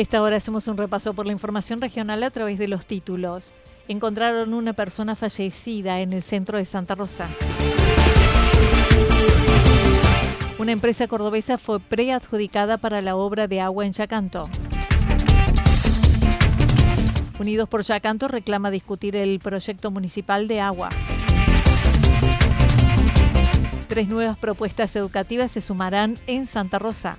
Esta hora hacemos un repaso por la información regional a través de los títulos. Encontraron una persona fallecida en el centro de Santa Rosa. Una empresa cordobesa fue preadjudicada para la obra de agua en Yacanto. Unidos por Yacanto reclama discutir el proyecto municipal de agua. Tres nuevas propuestas educativas se sumarán en Santa Rosa.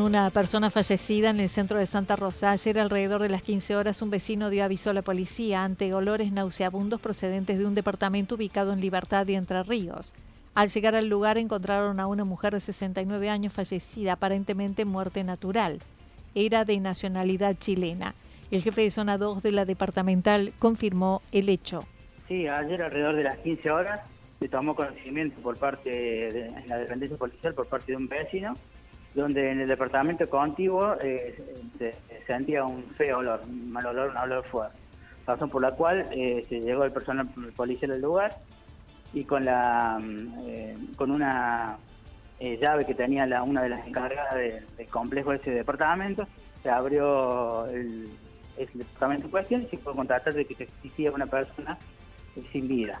Una persona fallecida en el centro de Santa Rosa. Ayer, alrededor de las 15 horas, un vecino dio aviso a la policía ante olores nauseabundos procedentes de un departamento ubicado en Libertad y Entre Ríos. Al llegar al lugar, encontraron a una mujer de 69 años fallecida, aparentemente muerte natural. Era de nacionalidad chilena. El jefe de zona 2 de la departamental confirmó el hecho. Sí, ayer alrededor de las 15 horas se tomó conocimiento por parte de la dependencia policial, por parte de un vecino, donde en el departamento contiguo eh, se, sentía un feo olor, un mal olor, un olor fuerte. Razón por la cual eh, se llegó el personal policial al lugar y con la eh, con una llave que tenía la, una de las encargadas del complejo de ese departamento, se abrió el, departamento en cuestión y se pudo constatar de que existía una persona sin vida.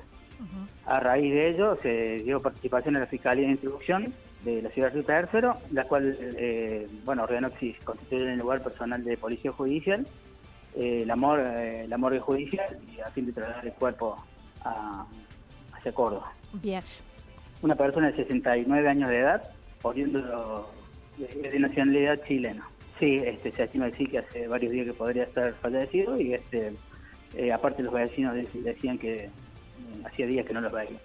A raíz de ello se dio participación en la Fiscalía de Instrucción de la ciudad de Tercero, la cual, eh, bueno, se constituye en el lugar personal de policía judicial, eh, la, mor, eh, la morgue judicial, y a fin de trasladar el cuerpo a, hacia Córdoba. Bien. Una persona de 69 años de edad, oriundo de, de nacionalidad chilena. Sí, este, se estima que que hace varios días que podría estar fallecido y este, eh, aparte los vecinos decían que hacía días que no los veían.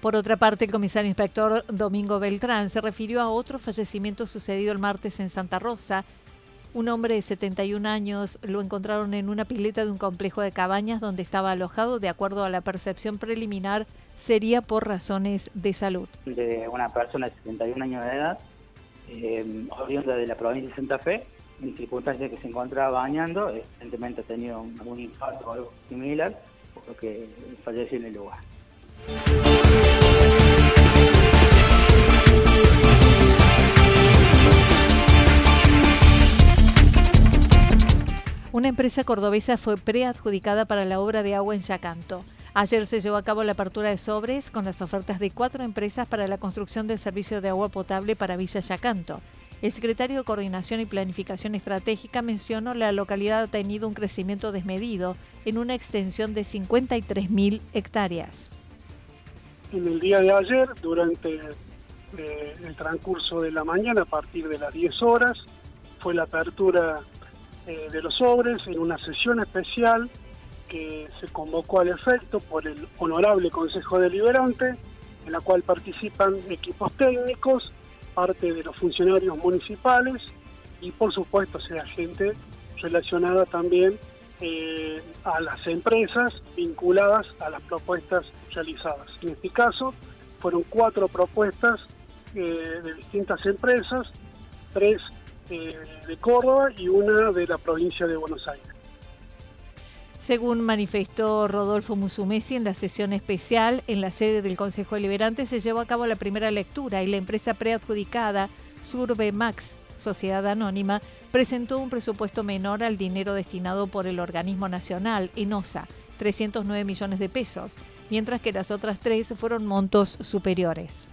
Por otra parte, el comisario inspector Domingo Beltrán se refirió a otro fallecimiento sucedido el martes en Santa Rosa. Un hombre de 71 años lo encontraron en una pileta de un complejo de cabañas donde estaba alojado. De acuerdo a la percepción preliminar, sería por razones de salud. De una persona de 71 años de edad, eh, oriunda de la provincia de Santa Fe, en circunstancias que se encontraba bañando, evidentemente ha tenido algún infarto o algo similar, por lo que falleció en el lugar. Una empresa cordobesa fue preadjudicada para la obra de agua en Yacanto. Ayer se llevó a cabo la apertura de sobres con las ofertas de cuatro empresas para la construcción del servicio de agua potable para Villa Yacanto. El secretario de Coordinación y Planificación Estratégica mencionó la localidad ha tenido un crecimiento desmedido en una extensión de 53.000 hectáreas en el día de ayer, durante eh, el transcurso de la mañana, a partir de las 10 horas, fue la apertura eh, de los sobres en una sesión especial que se convocó al efecto por el Honorable Consejo Deliberante, en la cual participan equipos técnicos, parte de los funcionarios municipales y por supuesto sea gente relacionada también eh, a las empresas vinculadas a las propuestas realizadas. En este caso fueron cuatro propuestas eh, de distintas empresas, tres eh, de Córdoba y una de la provincia de Buenos Aires. Según manifestó Rodolfo Musumesi en la sesión especial en la sede del Consejo Deliberante, se llevó a cabo la primera lectura y la empresa preadjudicada Surbe Max, Sociedad Anónima, presentó un presupuesto menor al dinero destinado por el organismo nacional, ENOSA, 309 millones de pesos, mientras que las otras tres fueron montos superiores.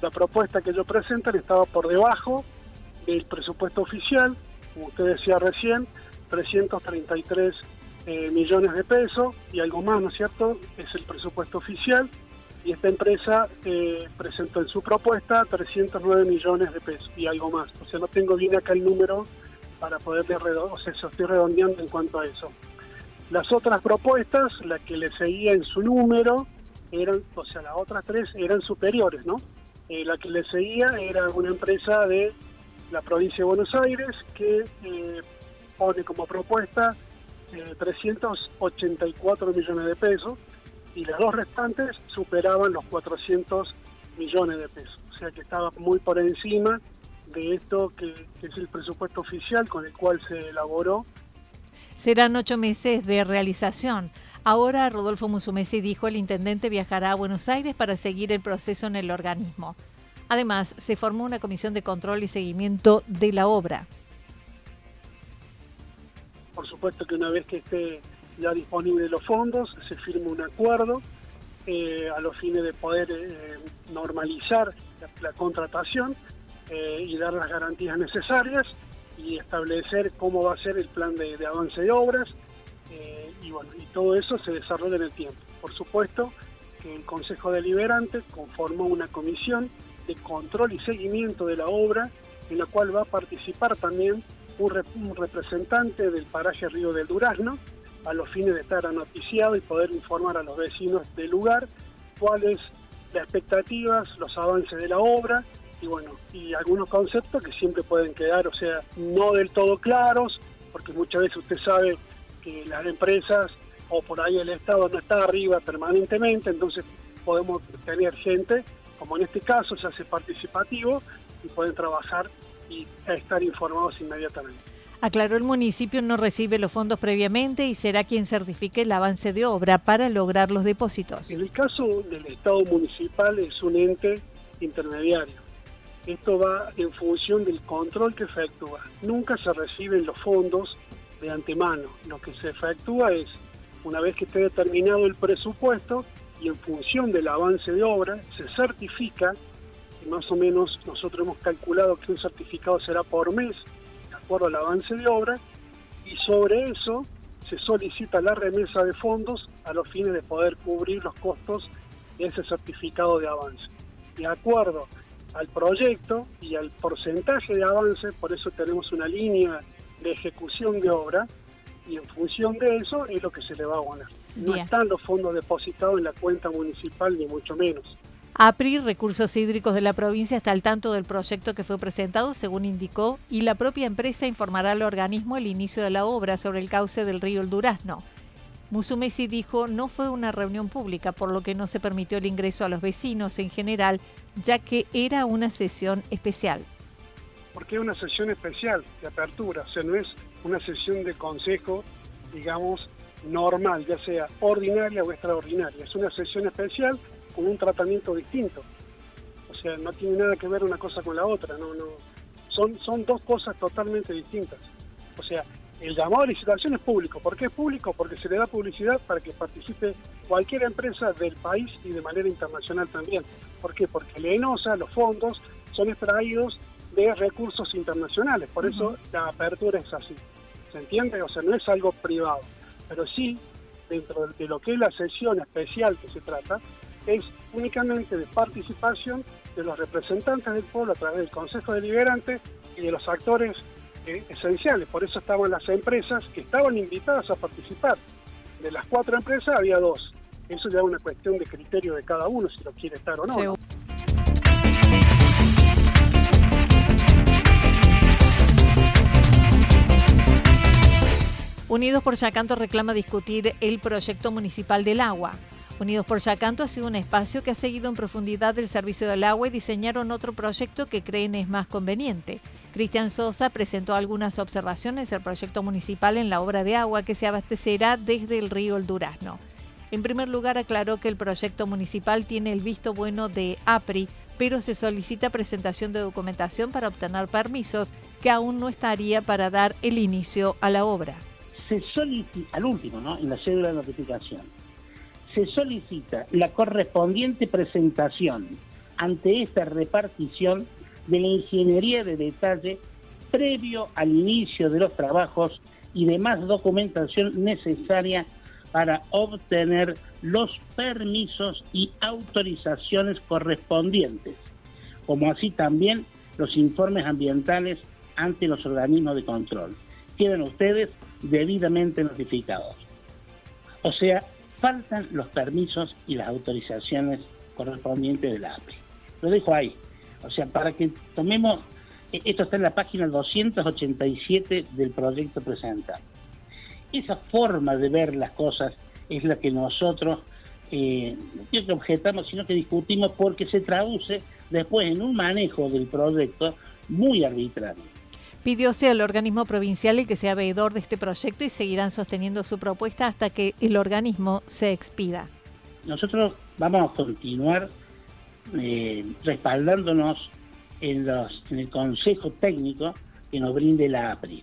La propuesta que yo presentan estaba por debajo del presupuesto oficial, como usted decía recién, 333 eh, millones de pesos y algo más, ¿no es cierto? Es el presupuesto oficial y esta empresa eh, presentó en su propuesta 309 millones de pesos y algo más. O sea, no tengo bien acá el número para poder redondear, o sea, estoy redondeando en cuanto a eso. Las otras propuestas, la que le seguía en su número, eran, o sea, las otras tres eran superiores, ¿no? Eh, la que le seguía era una empresa de la provincia de Buenos Aires que eh, pone como propuesta 384 millones de pesos y las dos restantes superaban los 400 millones de pesos. O sea que estaba muy por encima de esto que, es el presupuesto oficial con el cual se elaboró. Serán ocho meses de realización. Ahora Rodolfo Musumesi dijo el intendente viajará a Buenos Aires para seguir el proceso en el organismo. Además, se formó una comisión de control y seguimiento de la obra. Por supuesto que una vez que esté ya disponible los fondos, se firma un acuerdo eh, a los fines de poder eh, normalizar la, contratación eh, y dar las garantías necesarias y establecer cómo va a ser el plan de, avance de obras y bueno y todo eso se desarrolla en el tiempo. Por supuesto que el Consejo Deliberante conformó una comisión de control y seguimiento de la obra en la cual va a participar también un representante del paraje Río del Durazno a los fines de estar anoticiado y poder informar a los vecinos del lugar cuáles las expectativas, los avances de la obra y bueno, y algunos conceptos que siempre pueden quedar, o sea, no del todo claros, porque muchas veces usted sabe que las empresas o por ahí el Estado no está arriba permanentemente, entonces podemos tener gente, como en este caso se hace participativo, y pueden trabajar y estar informados inmediatamente. Aclaró el municipio no recibe los fondos previamente y será quien certifique el avance de obra para lograr los depósitos. En el caso del Estado municipal es un ente intermediario. Esto va en función del control que efectúa. Nunca se reciben los fondos de antemano. Lo que se efectúa es, una vez que esté determinado el presupuesto y en función del avance de obra, se certifica, y más o menos nosotros hemos calculado que un certificado será por mes, acuerdo al avance de obra y sobre eso se solicita la remesa de fondos a los fines de poder cubrir los costos de ese certificado de avance. De acuerdo al proyecto y al porcentaje de avance, por eso tenemos una línea de ejecución de obra y en función de eso es lo que se le va a abonar. No están los fondos depositados en la cuenta municipal ni mucho menos. APRI, Recursos Hídricos de la provincia, está al tanto del proyecto que fue presentado, según indicó, y la propia empresa informará al organismo el inicio de la obra sobre el cauce del río El Durazno. Musumesi dijo no fue una reunión pública, por lo que no se permitió el ingreso a los vecinos en general, ya que era una sesión especial. Porque es una sesión especial de apertura, o sea, no es una sesión de consejo, digamos, normal, ya sea ordinaria o extraordinaria. Es una sesión especial con un tratamiento distinto. O sea, no tiene nada que ver una cosa con la otra, no, no. Son, son dos cosas totalmente distintas. O sea, el llamado a licitación es público. ¿Por qué es público? Porque se le da publicidad para que participe cualquier empresa del país y de manera internacional también. ¿Por qué? Porque la ENOSA, los fondos, son extraídos de recursos internacionales. Por eso la apertura es así. ¿Se entiende? O sea, no es algo privado. Pero sí, dentro de lo que es la sesión especial que se trata, es únicamente de participación de los representantes del pueblo a través del Consejo Deliberante y de los actores eh, esenciales. Por eso estaban las empresas que estaban invitadas a participar. De las cuatro empresas había dos. Eso ya es una cuestión de criterio de cada uno, si lo quiere estar o no. Unidos por Yacanto reclama discutir el proyecto municipal del agua. Unidos por Yacanto ha sido un espacio que ha seguido en profundidad el servicio del agua y diseñaron otro proyecto que creen es más conveniente. Cristian Sosa presentó algunas observaciones del proyecto municipal en la obra de agua que se abastecerá desde el río El Durazno. En primer lugar, aclaró que el proyecto municipal tiene el visto bueno de APRI, pero se solicita presentación de documentación para obtener permisos que aún no estaría para dar el inicio a la obra. Se solicita, al último, ¿no? en la cédula de notificación, se solicita la correspondiente presentación ante esta repartición de la ingeniería de detalle previo al inicio de los trabajos y demás documentación necesaria para obtener los permisos y autorizaciones correspondientes, como así también los informes ambientales ante los organismos de control. Quedan ustedes debidamente notificados. O sea, faltan los permisos y las autorizaciones correspondientes de la API. Lo dejo ahí. O sea, para que tomemos, e-, esto está en la página 287 del proyecto presentado. Esa forma de ver las cosas es la que nosotros eh, no que objetamos, sino que discutimos porque se traduce después en un manejo del proyecto muy arbitrario. Pidióse al organismo provincial el que sea veedor de este proyecto y seguirán sosteniendo su propuesta hasta que el organismo se expida. Nosotros vamos a continuar eh, respaldándonos en, el consejo técnico que nos brinde la APRI.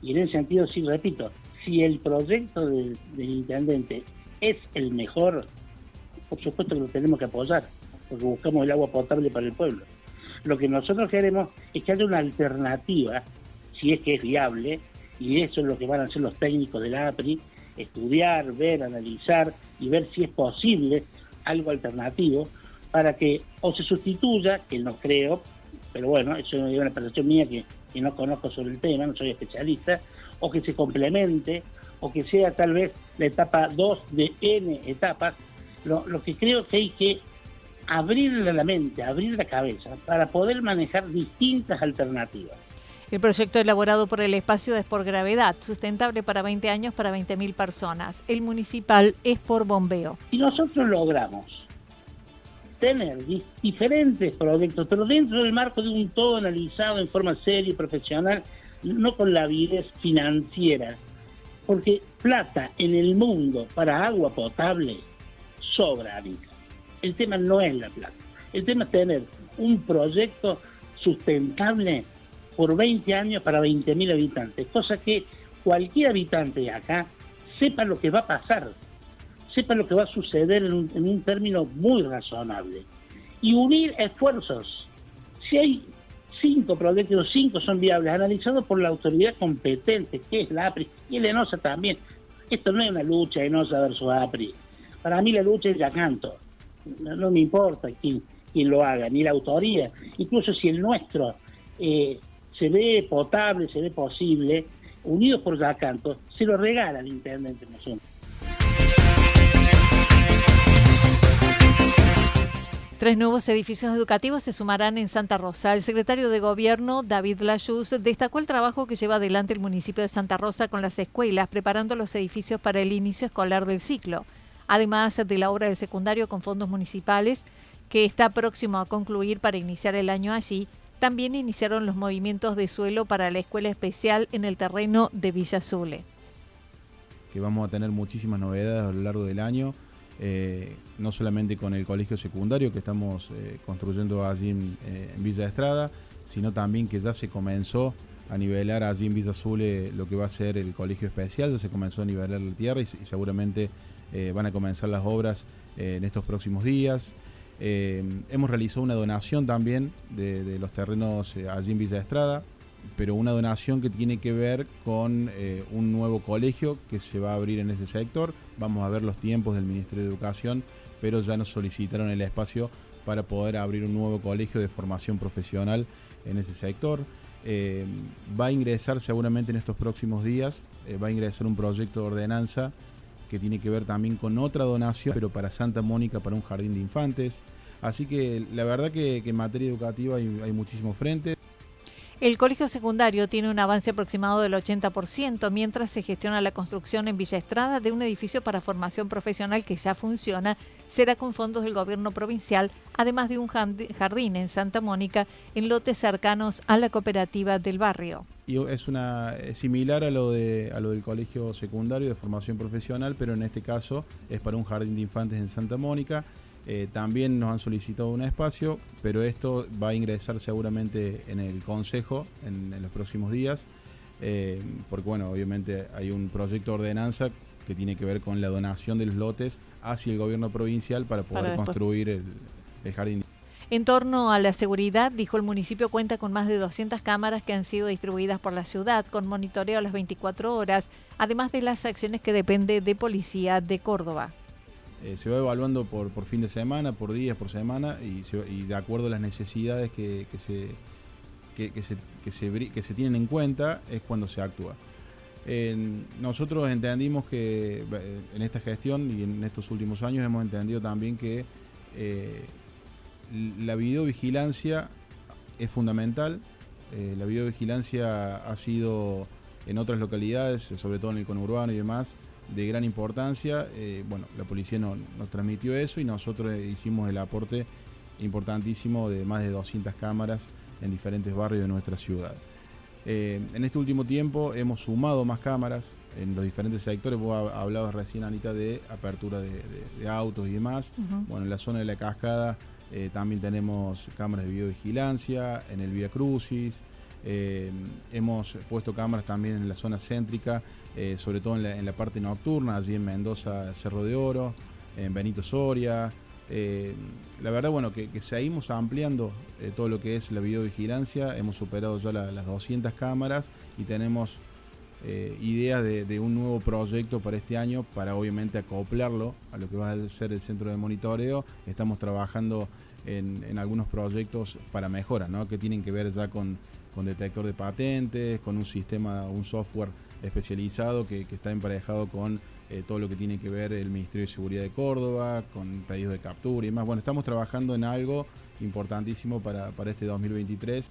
Y en ese sentido, sí, repito, si el proyecto del, intendente es el mejor, por supuesto que lo tenemos que apoyar, porque buscamos el agua potable para el pueblo. Lo que nosotros queremos es que haya una alternativa, si es que es viable, y eso es lo que van a hacer los técnicos de la APRI, estudiar, ver, analizar y ver si es posible algo alternativo para que o se sustituya, que no creo, pero bueno, eso es una percepción mía que, no conozco sobre el tema, no soy especialista, o que se complemente, o que sea tal vez la etapa 2 de N etapas, lo, lo que creo que hay que abrir la mente, abrir la cabeza, para poder manejar distintas alternativas. El proyecto elaborado por el espacio es por gravedad, sustentable para 20 años para 20.000 personas. El municipal es por bombeo. Si nosotros logramos tener diferentes proyectos, pero dentro del marco de un todo analizado en forma seria y profesional, no con la avidez financiera, porque plata en el mundo para agua potable sobra. El tema no es la plata, el tema es tener un proyecto sustentable por 20 años para 20.000 habitantes, cosa que cualquier habitante de acá sepa lo que va a pasar sepa lo que va a suceder en un, término muy razonable. Y unir esfuerzos. Si hay cinco proyectos, cinco son viables, analizados por la autoridad competente, que es la APRI, y el ENOSA también. Esto no es una lucha ENOSA versus APRI. Para mí la lucha es Yacanto. No, me importa quién, quién, lo haga, ni la autoría. Incluso si el nuestro eh, se ve potable, se ve posible, unidos por Yacanto, se lo regala al intendente nosotros. Tres nuevos edificios educativos se sumarán en Santa Rosa. El secretario de Gobierno, David Lajus, destacó el trabajo que lleva adelante el municipio de Santa Rosa con las escuelas, preparando los edificios para el inicio escolar del ciclo. Además de la obra del secundario con fondos municipales, que está próximo a concluir para iniciar el año allí, también iniciaron los movimientos de suelo para la escuela especial en el terreno de Villa Azule. Que vamos a tener muchísimas novedades a lo largo del año eh, no solamente con el colegio secundario que estamos eh, construyendo allí eh, en, Villa Estrada, sino también que ya se comenzó a nivelar allí en Villa Azul lo que va a ser el colegio especial, ya se comenzó a nivelar la tierra y, seguramente van a comenzar las obras en estos próximos días. hemos realizado una donación también de los terrenos allí en Villa Estrada, pero una donación que tiene que ver con eh, un nuevo colegio que se va a abrir en ese sector. Vamos a ver los tiempos del Ministerio de Educación, pero ya nos solicitaron el espacio para poder abrir un nuevo colegio de formación profesional en ese sector. Eh, va a ingresar seguramente en estos próximos días, eh, va a ingresar un proyecto de ordenanza que tiene que ver también con otra donación, pero para Santa Mónica, para un jardín de infantes. Así que la verdad que, en materia educativa hay, muchísimos frentes. El colegio secundario tiene un avance aproximado del 80%, mientras se gestiona la construcción en Villa Estrada de un edificio para formación profesional que ya funciona, será con fondos del gobierno provincial, además de un jardín en Santa Mónica, en lotes cercanos a la cooperativa del barrio. Y es una similar a lo de a lo del colegio secundario de formación profesional, pero en este caso es para un jardín de infantes en Santa Mónica. Eh, también nos han solicitado un espacio, pero esto va a ingresar seguramente en el Consejo en, los próximos días, eh, porque bueno, obviamente hay un proyecto de ordenanza que tiene que ver con la donación de los lotes hacia el gobierno provincial para poder construir el, jardín. En torno a la seguridad, dijo el municipio cuenta con más de 200 cámaras que han sido distribuidas por la ciudad, con monitoreo a las 24 horas, además de las acciones que depende de Policía de Córdoba. Eh, se va evaluando por, por, fin de semana, por días, por semana y, de acuerdo a las necesidades que, se, que, se, que, se, tienen en cuenta es cuando se actúa. nosotros entendimos que eh, en esta gestión y en estos últimos años hemos entendido también que eh, la videovigilancia es fundamental. la videovigilancia ha sido en otras localidades, sobre todo en el conurbano y demás, de gran importancia. Eh, bueno, la policía nos transmitió eso y nosotros hicimos el aporte importantísimo de más de 200 cámaras en diferentes barrios de nuestra ciudad. Eh, en este último tiempo hemos sumado más cámaras en los diferentes sectores. Vos hablabas recién, Anita, de apertura de, autos y demás. Bueno, en la zona de la cascada eh, también tenemos cámaras de videovigilancia, en el Vía Crucis. hemos puesto cámaras también en la zona céntrica eh, sobre todo en la, parte nocturna, allí en Mendoza, Cerro de Oro, en Benito Soria. Eh, la verdad, bueno, que, seguimos ampliando eh, todo lo que es la videovigilancia, hemos superado ya las 200 cámaras y tenemos ideas de, un nuevo proyecto para este año para obviamente acoplarlo a lo que va a ser el centro de monitoreo. Estamos trabajando en, algunos proyectos para mejora, ¿no? que tienen que ver ya con, con detector de patentes, con un sistema, un software especializado que, está emparejado con eh, todo lo que tiene que ver el Ministerio de Seguridad de Córdoba, con pedidos de captura y más. Bueno, estamos trabajando en algo importantísimo para, para este 2023.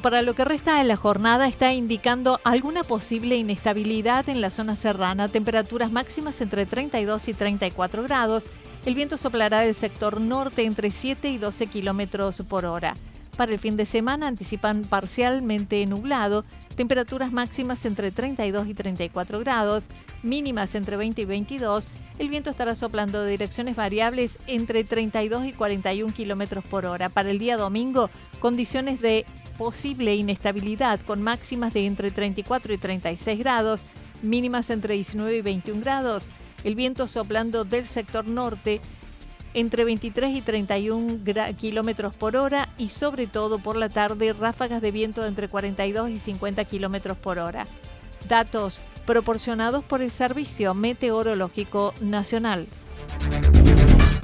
Para lo que resta de la jornada está indicando alguna posible inestabilidad en la zona serrana, temperaturas máximas entre 32 y 34 grados. El viento soplará del sector norte entre 7 y 12 kilómetros por hora. Para el fin de semana anticipan parcialmente nublado, temperaturas máximas entre 32 y 34 grados, mínimas entre 20 y 22. El viento estará soplando de direcciones variables entre 32 y 41 kilómetros por hora. Para el día domingo, condiciones de posible inestabilidad con máximas de entre 34 y 36 grados, mínimas entre 19 y 21 grados. El viento soplando del sector norte entre 23 y 31 kilómetros por hora y sobre todo por la tarde ráfagas de viento entre 42 y 50 kilómetros por hora. Datos proporcionados por el Servicio Meteorológico Nacional.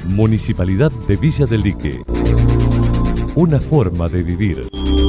Municipalidad de Villa del Lique. Una forma de vivir.